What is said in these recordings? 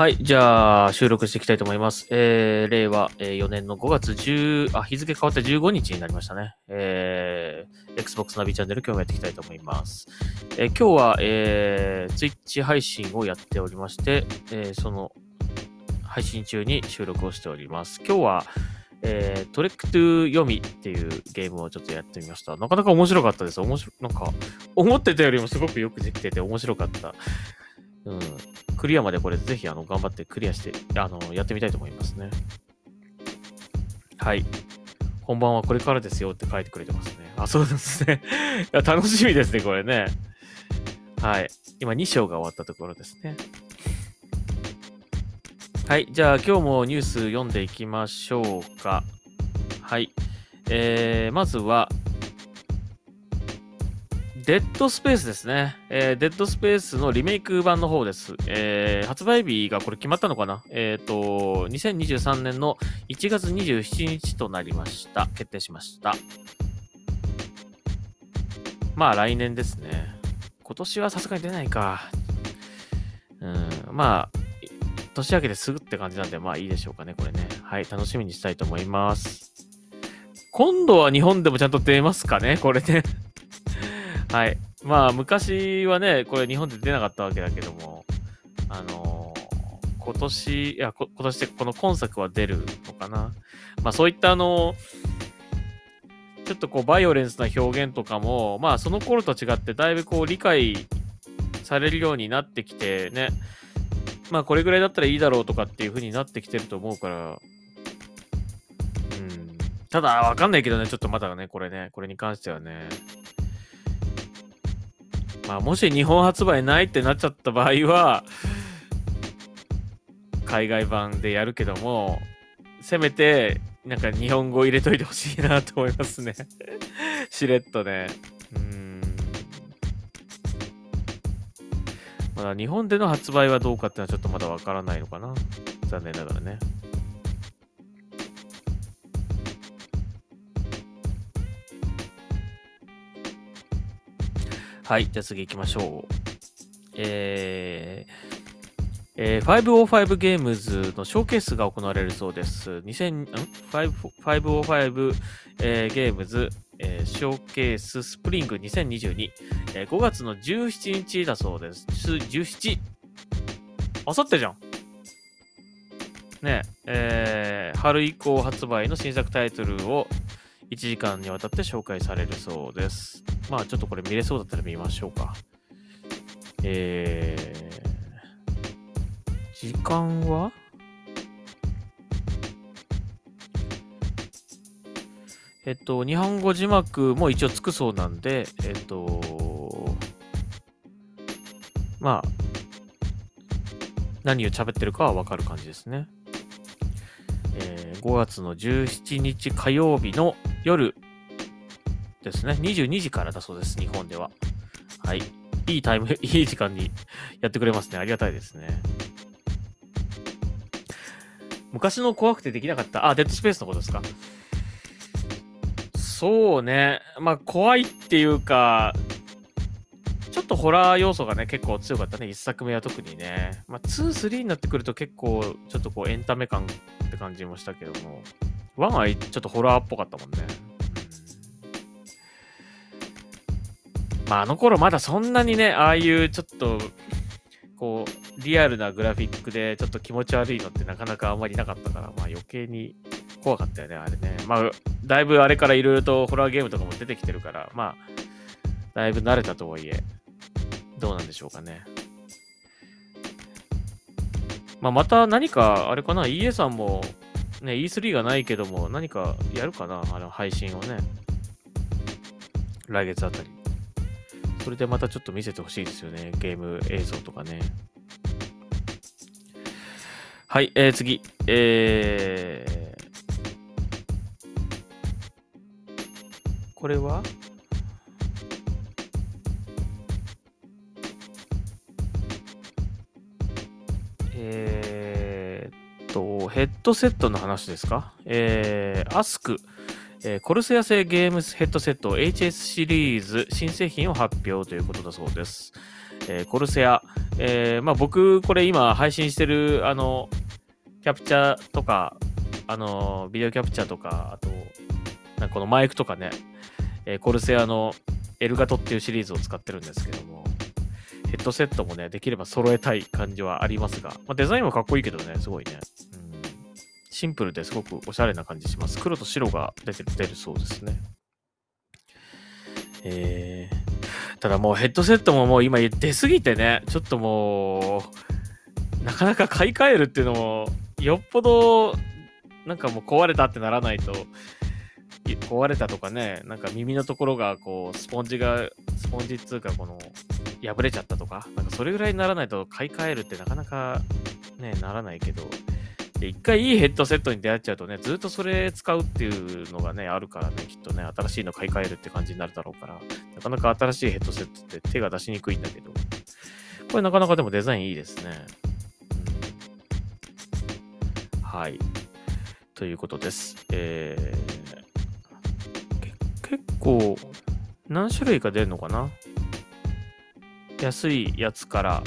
はい。じゃあ、収録していきたいと思います。えー、令和4年の5月10、あ、日付変わって15日になりましたね。えー、Xbox ナビチャンネル今日もやっていきたいと思います。えー今日は、えー、Twitch 配信をやっておりまして、えーその配信中に収録をしております。今日は、えー、 Trek to Yomi っていうゲームをちょっとやってみました。なかなか面白かったです。面白、なんか、思ってたよりもすごくよくできてて面白かった。うん。クリアまでこれぜひあの頑張ってクリアして、あの、やってみたいと思いますね。はい。本番はこれからですよって書いてくれてますね。あ、そうですね。いや楽しみですね、これね。はい。今2章が終わったところですね。はい。じゃあ今日もニュース読んでいきましょうか。はい。えー、まずは、デッドスペースですね。えーデッドスペースのリメイク版の方です。えー発売日がこれ決まったのかな？えっ、と、2023年の1月27日となりました。決定しました。まあ来年ですね。今年はさすがに出ないか。うん、まあ、年明けてすぐって感じなんで、まあいいでしょうかね、これね。はい、楽しみにしたいと思います。今度は日本でもちゃんと出ますかね、これね。はい。まあ、昔はね、これ日本で出なかったわけだけども、あのー今年、いや、今年でこの今作は出るのかな？まあ、そういったあのちょっとこう、バイオレンスな表現とかも、まあ、その頃と違って、だいぶこう、理解されるようになってきてね、まあ、これぐらいだったらいいだろうとかっていう風になってきてると思うから、うん。ただ、わかんないけどね、ちょっとまだね、これね、これに関してはね、まあ、もし日本発売ないってなっちゃった場合は、海外版でやるけども、せめて、なんか日本語入れといてほしいなと思いますね。しれっとね。うん。まだ日本での発売はどうかっていうのはちょっとまだわからないのかな。残念ながらね。はい、じゃあ次行きましょう。えー、えー、505ゲームズのショーケースが行われるそうです。2000ん？505、えーゲームズ、えーショーケーススプリング2022、えー5月の17日だそうです。17。あさってじゃん。ねえ、えー春以降発売の新作タイトルを1時間にわたって紹介されるそうです。まあちょっとこれ見れそうだったら見ましょうか。えー、時間は？えっと、日本語字幕も一応つくそうなんで、えっと、まあ、何を喋ってるかはわかる感じですね。えー5月の17日火曜日の夜ですね。22時からだそうです、日本では。はい。いいタイム、いい時間にやってくれますね。ありがたいですね。昔の怖くてできなかった。あ、デッドスペースのことですかそうね。まあ、怖いっていうか、ちょっとホラー要素がね、結構強かったね。一作目は特にね。まあ、2、3になってくると結構、ちょっとこう、エンタメ感って感じもしたけども、1はちょっとホラーっぽかったもんね。まあ、あの頃まだそんなにね、ああいうちょっと、こう、リアルなグラフィックでちょっと気持ち悪いのってなかなかあんまりなかったから、まあ余計に怖かったよね、あれね。まあ、だいぶあれからいろいろとホラーゲームとかも出てきてるから、まあ、だいぶ慣れたとはいえ、どうなんでしょうかね。まあ、また何か、あれかな、EA さんも、ね、E3 がないけども、何かやるかな、あの配信をね。来月あたり。それでまたちょっと見せてほしいですよね。ゲーム映像とかね。はい、えー、次。えー、これは？えーっと、ヘッドセットの話ですか？えー、アスク、えーコルセア製ゲームヘッドセット HS シリーズ新製品を発表ということだそうです。えーコルセア、えーまあ、僕、これ今配信してる、あの、キャプチャーとか、あの、ビデオキャプチャーとか、あと、なんかこのマイクとかね、えコルセアのエルガトっていうシリーズを使ってるんですけども、ヘッドセットもね、できれば揃えたい感じはありますが、まあ、デザインもかっこいいけどね、すごいね。シンプルですごくおしゃれな感じします。黒と白が出て出るそうですね。えー、ただもうヘッドセットももう今出すぎてね、ちょっともう、なかなか買い替えるっていうのも、よっぽど、なんかもう壊れたってならないと、壊れたとかね、なんか耳のところがこう、スポンジが、スポンジっつうかこの、破れちゃったとか、なんかそれぐらいにならないと買い替えるってなかなかね、ならないけど、一回いいヘッドセットに出会っちゃうとね、ずっとそれ使うっていうのがね、あるからね、きっとね、新しいの買い替えるって感じになるだろうから、なかなか新しいヘッドセットって手が出しにくいんだけど、これなかなかでもデザインいいですね。うんはい。ということです。えー、結構、何種類か出るのかな？安いやつから、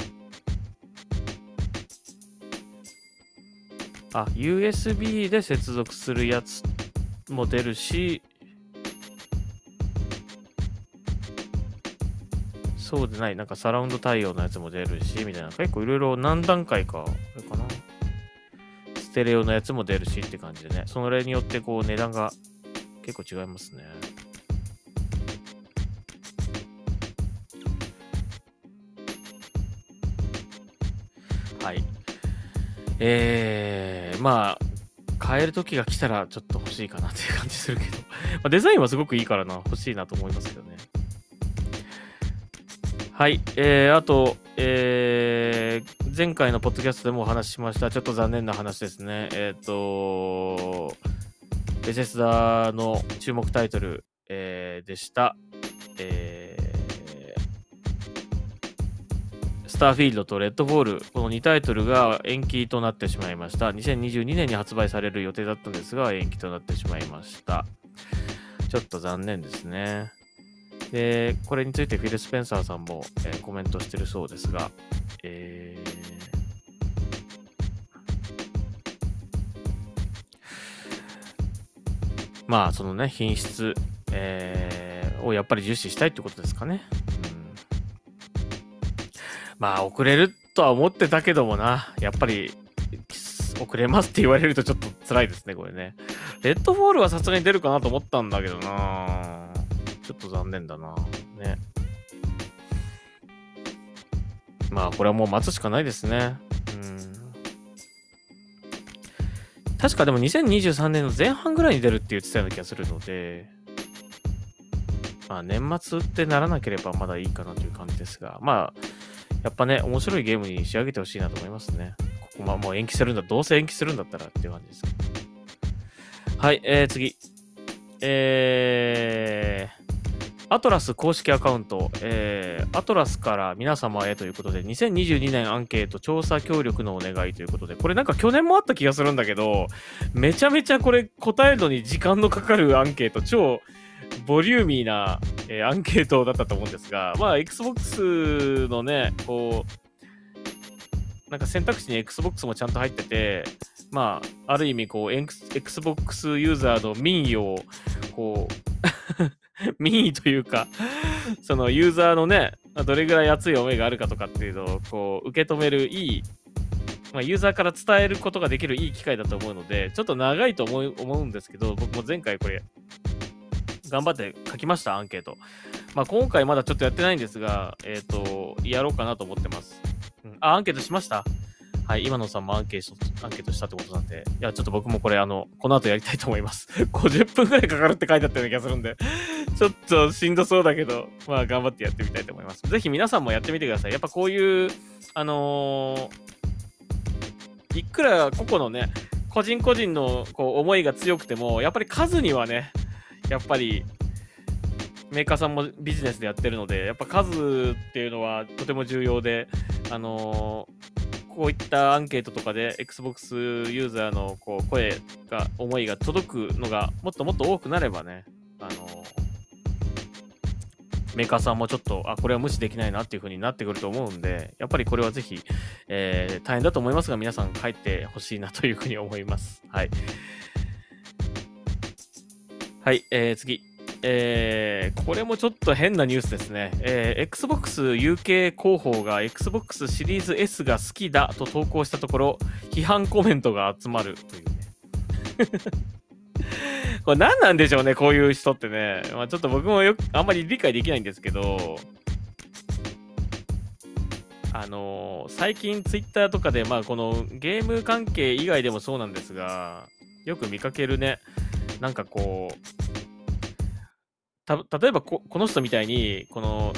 あ、USB で接続するやつも出るし、そうでない、なんかサラウンド対応のやつも出るし、みたいな。結構いろいろ何段階か、あれかな。ステレオのやつも出るしって感じでね。それによってこう値段が結構違いますね。はい。えー、まあ、変える時が来たらちょっと欲しいかなっていう感じするけど、ま、デザインはすごくいいからな、欲しいなと思いますけどね。はい、えー、あと、えー、前回のポッドキャストでもお話ししました、ちょっと残念な話ですね。えっ、と、ベセスダの注目タイトル、えーでした。えースターフィールドとレッドボール、この2タイトルが延期となってしまいました。2022年に発売される予定だったんですが、延期となってしまいました。ちょっと残念ですね。で、これについてフィル・スペンサーさんも、えーコメントしてるそうですが、えーまあ、そのね、品質、えーをやっぱり重視したいってことですかね。まあ、遅れるとは思ってたけどもな、やっぱり、遅れますって言われるとちょっと辛いですね、これね。レッドフォールはさすがに出るかなと思ったんだけどなちょっと残念だなね。まあ、これはもう待つしかないですね。うん。確かでも2023年の前半ぐらいに出るって言ってたような気がするので、まあ年末ってならなければまだいいかなという感じですが、まあ、やっぱね、面白いゲームに仕上げてほしいなと思いますね。ここまあもう延期するんだ、どうせ延期するんだったらっていう感じですけど。はい、えー、次。えー、アトラス公式アカウント、えー、アトラスから皆様へということで、2022年アンケート調査協力のお願いということで、これなんか去年もあった気がするんだけど、めちゃめちゃこれ答えるのに時間のかかるアンケート、超ボリューミーな、えーアンケートだったと思うんですが、まあ、Xbox のね、こう、なんか選択肢に Xbox もちゃんと入ってて、まあ、ある意味、こう、Xbox ユーザーの民意を、こう、民意というか、そのユーザーのね、どれぐらい熱い思いがあるかとかっていうのを、こう、受け止めるいい、まあ、ユーザーから伝えることができるいい機会だと思うので、ちょっと長いと思うんですけど、僕も前回これ、頑張って書きました、アンケート。まあ、今回まだちょっとやってないんですが、えっ、と、やろうかなと思ってます。うん、あ、アンケートしました？はい、今野さんもアンケート、アンケートしたってことなんで、いや、ちょっと僕もこれ、あの、この後やりたいと思います。50分くらいかかるって書いてあったような気がするんで、ちょっとしんどそうだけど、まあ、頑張ってやってみたいと思います。ぜひ皆さんもやってみてください。やっぱこういう、あのーいくら個々のね、個人個人のこう思いが強くても、やっぱり数にはね、やっぱりメーカーさんもビジネスでやってるので、やっぱ数っていうのはとても重要で、あのーこういったアンケートとかで Xbox ユーザーのこう声が、思いが届くのがもっともっと多くなればね、あの、メーカーさんもちょっと、あ、これは無視できないなっていう風になってくると思うんで、やっぱりこれはぜひ、えー、大変だと思いますが、皆さん帰ってほしいなという風に思います。はい。はい、えー、次。えー、これもちょっと変なニュースですね。えー、Xbox UK 広報が Xbox シリーズ S が好きだと投稿したところ、批判コメントが集まるというね。これ何なんでしょうね、こういう人ってね。まあ、ちょっと僕もよく、あんまり理解できないんですけど、あのー、最近ツイッターとかで、まあ、このゲーム関係以外でもそうなんですが、よく見かけるね、なんかこう、た例えばここの人みたいにこの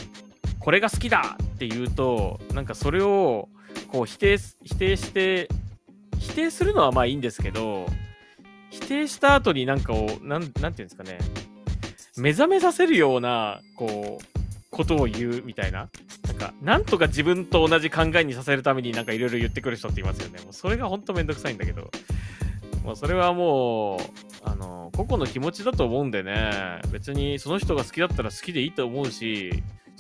これが好きだって言うとなんかそれをこう否定否定して否定するのはまあいいんですけど否定した後になんかをなんなんていうんですかね目覚めさせるようなこうことを言うみたいななんかなんとか自分と同じ考えにさせるためになんかいろいろ言ってくる人っていますよね。もうそれが本当めんどくさいんだけど。もうそれはもうあの、個々の気持ちだと思うんでね、別にその人が好きだったら好きでいいと思うし、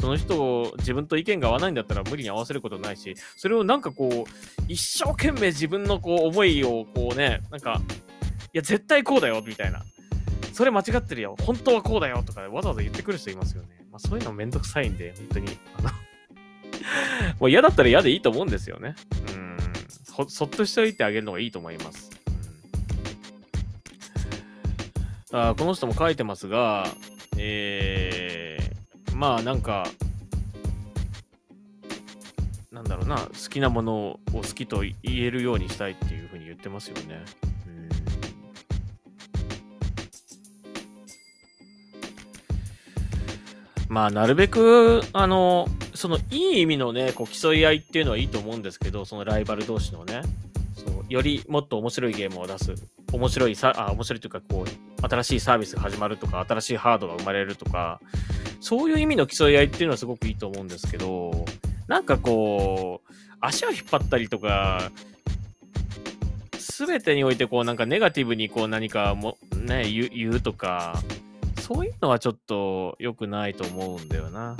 その人を自分と意見が合わないんだったら無理に合わせることないし、それをなんかこう、一生懸命自分のこう思いをこうね、なんか、いや、絶対こうだよ、みたいな。それ間違ってるよ。本当はこうだよ、とかわざわざ言ってくる人いますよね。まあそういうのめんどくさいんで、本当に。あの もう嫌だったら嫌でいいと思うんですよね。うん。そっとしておいてあげるのがいいと思います。あこの人も書いてますが、えー、まあなんか、なんだろうな、好きなものを好きと言えるようにしたいっていうふうに言ってますよね。まあ、なるべく、あの、その、いい意味のね、こう、競い合いっていうのはいいと思うんですけど、そのライバル同士のね、そう、よりもっと面白いゲームを出す。面白いさ、あ、面白いというか、こう、新しいサービスが始まるとか、新しいハードが生まれるとか、そういう意味の競い合いっていうのはすごくいいと思うんですけど、なんかこう、足を引っ張ったりとか、すべてにおいてこうなんかネガティブにこう何かもね言言うとか、そういうのはちょっと良くないと思うんだよな。うん、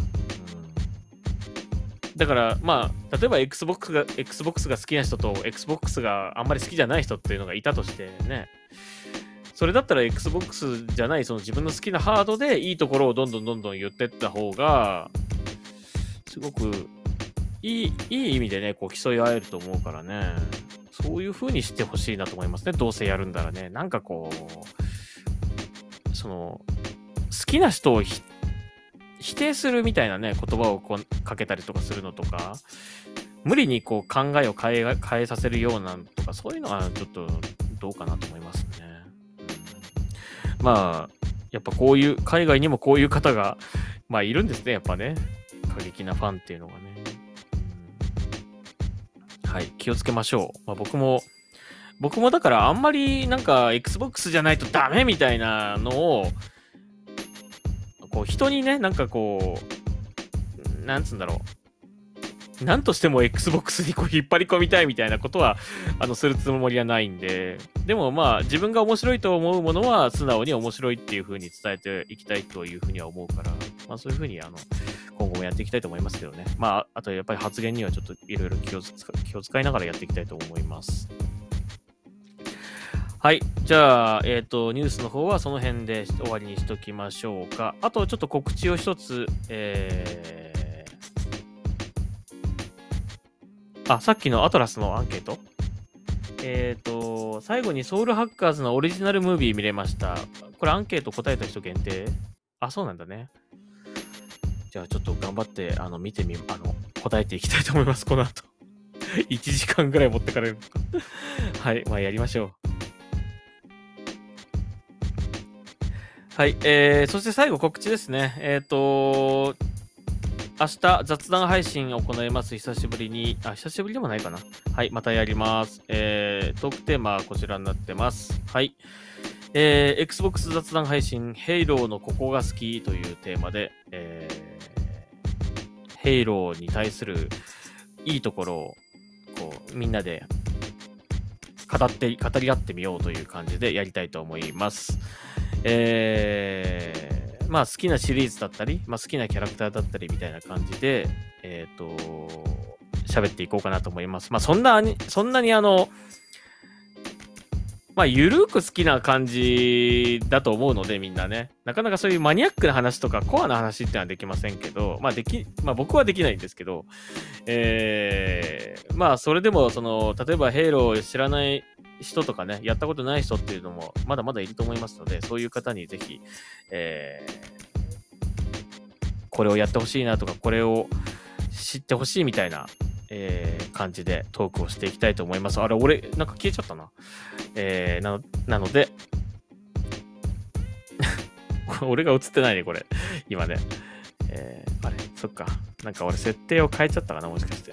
だから、まあ、例えば Xbox が、Xbox が好きな人と Xbox があんまり好きじゃない人っていうのがいたとしてね、それだったら Xbox じゃない、その自分の好きなハードでいいところをどんどんどんどん言ってった方が、すごくいい、いい意味でね、こう競い合えると思うからね、そういう風にしてほしいなと思いますね。どうせやるんだらね。なんかこう、その、好きな人を否定するみたいなね、言葉をこうかけたりとかするのとか、無理にこう考えを変え変えさせるようなとか、そういうのはちょっとどうかなと思いますね。まあ、やっぱこういう、海外にもこういう方が、まあいるんですね、やっぱね。過激なファンっていうのがね。はい、気をつけましょう。まあ僕も、僕もだからあんまりなんか Xbox じゃないとダメみたいなのを、こう人にね、なんかこう、なんつうんだろう。何としても Xbox にこう引っ張り込みたいみたいなことは、あの、するつもりはないんで、でもまあ、自分が面白いと思うものは、素直に面白いっていう風に伝えていきたいというふうには思うから、まあそういうふうに、あの、今後もやっていきたいと思いますけどね。まあ、あとやっぱり発言にはちょっといろいろ気を気を使いながらやっていきたいと思います。はい。じゃあ、えっ、ー、と、ニュースの方はその辺で終わりにしときましょうか。あと、ちょっと告知を一つ、えーあ、さっきのアトラスのアンケート？えっ、ー、と、最後にソウルハッカーズのオリジナルムービー見れました。これアンケート答えた人限定？あ、そうなんだね。じゃあちょっと頑張って、あの、見てみ、あの、答えていきたいと思います、この後。1時間ぐらい持ってかれる。はい、まあやりましょう。はい、えー、そして最後告知ですね。えっ、ー、と、明日雑談配信を行います。久しぶりに。あ、久しぶりでもないかな。はい、またやります。えー、トークテーマはこちらになってます。はい。えー、Xbox 雑談配信、ヘイローのここが好きというテーマで、えー、ヘイローに対するいいところを、こう、みんなで語って、語り合ってみようという感じでやりたいと思います。えー、まあ好きなシリーズだったり、まあ好きなキャラクターだったりみたいな感じで、えっ、と、喋っていこうかなと思います。まあそんなに、そんなにあの、まあ、ゆるく好きな感じだと思うので、みんなね。なかなかそういうマニアックな話とか、コアな話ってのはできませんけど、まあ、でき、まあ、僕はできないんですけど、えー、まあ、それでも、その、例えば、ヘイローを知らない人とかね、やったことない人っていうのも、まだまだいると思いますので、そういう方にぜひ、えー、これをやってほしいなとか、これを知ってほしいみたいな、えー、感じでトークをしていきたいと思います。あれ、俺、なんか消えちゃったな。えー、なのなので、俺が映ってないね、これ。今ね。えー、あれ、そっか。なんか俺設定を変えちゃったかな、もしかして。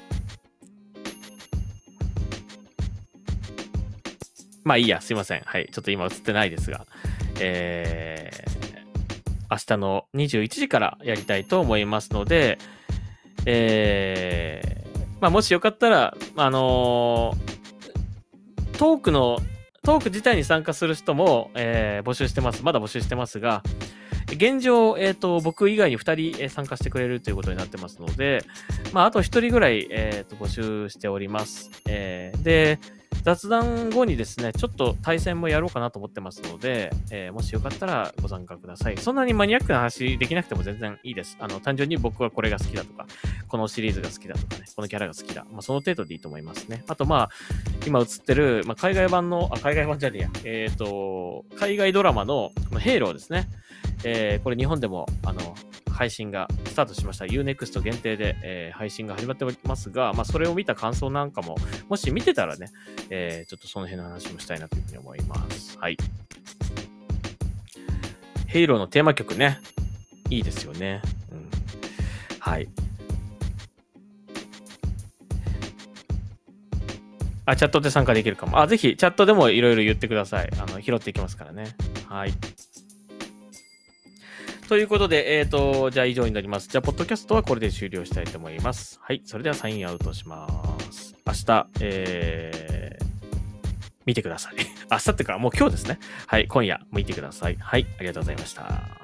まあいいや、すいません。はい。ちょっと今映ってないですが。えー、明日の21時からやりたいと思いますので、えー、まあもしよかったら、あのートークのトーク自体に参加する人も、えー募集してます。まだ募集してますが、現状、えっ、と、僕以外に2人、参加してくれるということになってますので、まあ、あと1人ぐらい、えーと募集しております。えーで、雑談後にですね、ちょっと対戦もやろうかなと思ってますので、えーもしよかったらご参加ください。そんなにマニアックな話できなくても全然いいです。あの、単純に僕はこれが好きだとか、このシリーズが好きだとかね、このキャラが好きだ。まあ、その程度でいいと思いますね。あと、まあ、今映ってる、まあ、海外版の、あ、海外版じゃねえや。えっ、と、海外ドラマの、このヘイローですね。えーこれ日本でも、あの、配信がスタートしました。Unext 限定で、えー配信が始まっておりますが、まあ、それを見た感想なんかも、もし見てたらね、えーちょっとその辺の話もしたいなというふうに思います。はい。ヘイローのテーマ曲ね、いいですよね。うん。はい。あ、チャットで参加できるかも。あ、ぜひ、チャットでもいろいろ言ってください。あの、拾っていきますからね。はい。ということで、えっ、と、じゃあ以上になります。じゃあ、ポッドキャストはこれで終了したいと思います。はい。それではサインアウトします。明日、えー、見てください。明日っていうか、もう今日ですね。はい。今夜、見てください。はい。ありがとうございました。